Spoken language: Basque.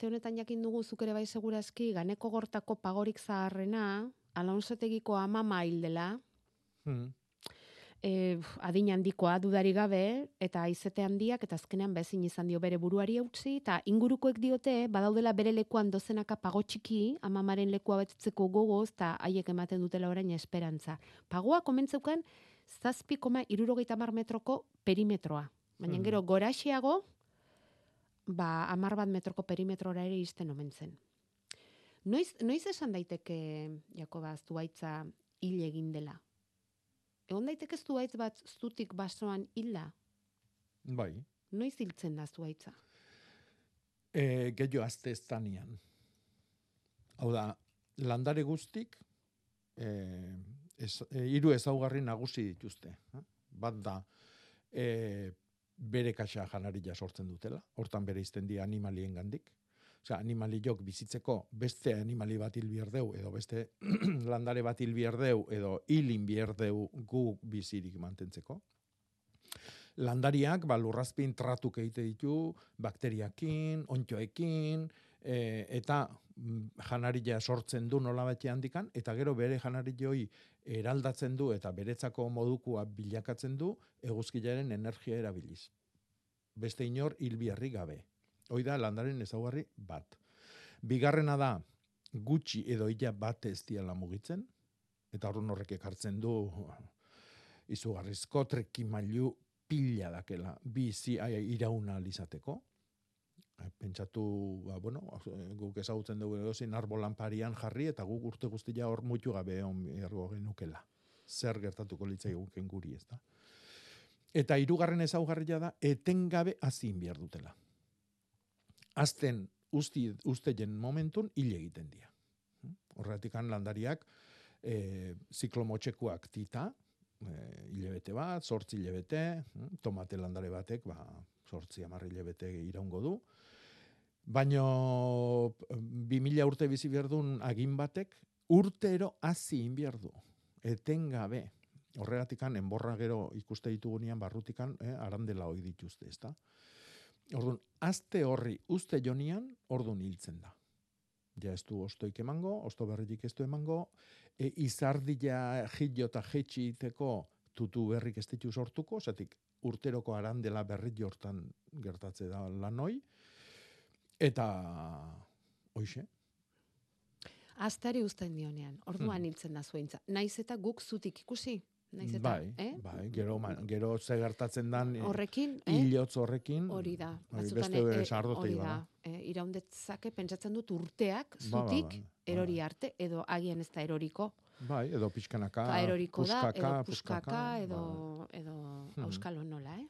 aste honetan jakin dugu zuk ere bai segurazki ganeko gortako pagorik zaharrena, Alonsotegiko amama hil dela, Hmm. e, adin handikoa dudari gabe, eta aizete handiak, eta azkenean bezin izan dio bere buruari utzi, eta ingurukoek diote, badaudela bere lekuan dozenaka pago txiki, amamaren lekua betetzeko gogoz, eta haiek ematen dutela orain esperantza. Pagoa komentzeukan, zazpi koma irurogeita metroko perimetroa. Baina Hmm. gero goraxeago, ba, amar bat metroko perimetrora ere izten omen zen. Noiz, noiz esan daiteke, Jakoba, zuaitza hil egin dela? Egon daiteke zuaitz bat zutik basoan hila? Bai. Noiz hiltzen da zuaitza? E, gehiago azte ez danian. Hau da, landare guztik, e, ez, e, iru ezaugarri nagusi dituzte. Bat da, e, bere kaxa janaria sortzen dutela, hortan bere izten di animalien gandik. Osea, animaliok bizitzeko beste animali bat hil bierdeu, edo beste landare bat hil bierdeu, edo hilin bierdeu gu bizirik mantentzeko landariak ba, lurrazpin tratuk egite ditu, bakteriakin, ontxoekin, e, eta mm, janaria sortzen du nola handikan, eta gero bere janarioi eraldatzen du eta beretzako modukua bilakatzen du eguzkilaren energia erabiliz. Beste inor hilbiarri gabe. Hoi da landaren ezaugarri bat. Bigarrena da, gutxi edo ila bat ez diala mugitzen, eta horren horrek ekartzen du izugarrizko trekimailu pila dakela bizi irauna alizateko. Pentsatu, ba, bueno, guk ezagutzen dugu edozin arbolan parian jarri eta guk urte guztia hor mutu gabe on ergo genukela. Zer gertatuko litzai guken guri, ez da? Eta hirugarren ezaugarria da, etengabe hazin behar dutela. Azten usti, usteien momentun hil egiten dira. Horretik landariak, e, ziklomotxekuak tita, e, hilebete bat, sortzi hilebete, mm, tomate landare batek, ba, sortzi amarri hilebete iraungo du. Baino, bi mila urte bizi berdun agin batek, urtero hazi inbierdu. Etengabe. Horregatikan, enborra gero ikuste ditugunean barrutikan, eh, arandela hoi dituzte, ezta? Orduan, azte horri uste jonian, orduan hiltzen da. Ja ez du ostoik emango, osto berritik ez du emango, e, izardia jillo eta jetxiteko tutu berrik ez ditu sortuko, zatik urteroko arandela berri jortan gertatze da lanoi, eta hoixe, Aztari uzten dionean, orduan hiltzen da zuaintza. Naiz eta guk zutik ikusi? Naiz eta, bai, eh? bai, gero, ma- gero ze gertatzen dan, eh, Horrekin, eh? horrekin, Hori da. hori beste sardotei hori da. Iraundetzake pentsatzen dut urteak Ba, ba, zutik ba, ba. erori arte, edo agian ez da eroriko. Bai, edo pixkanaka, Ba, eroriko da, puskaka, edo puskaka, puskaka, edo, ba. edo Hmm. auskalo nola, eh?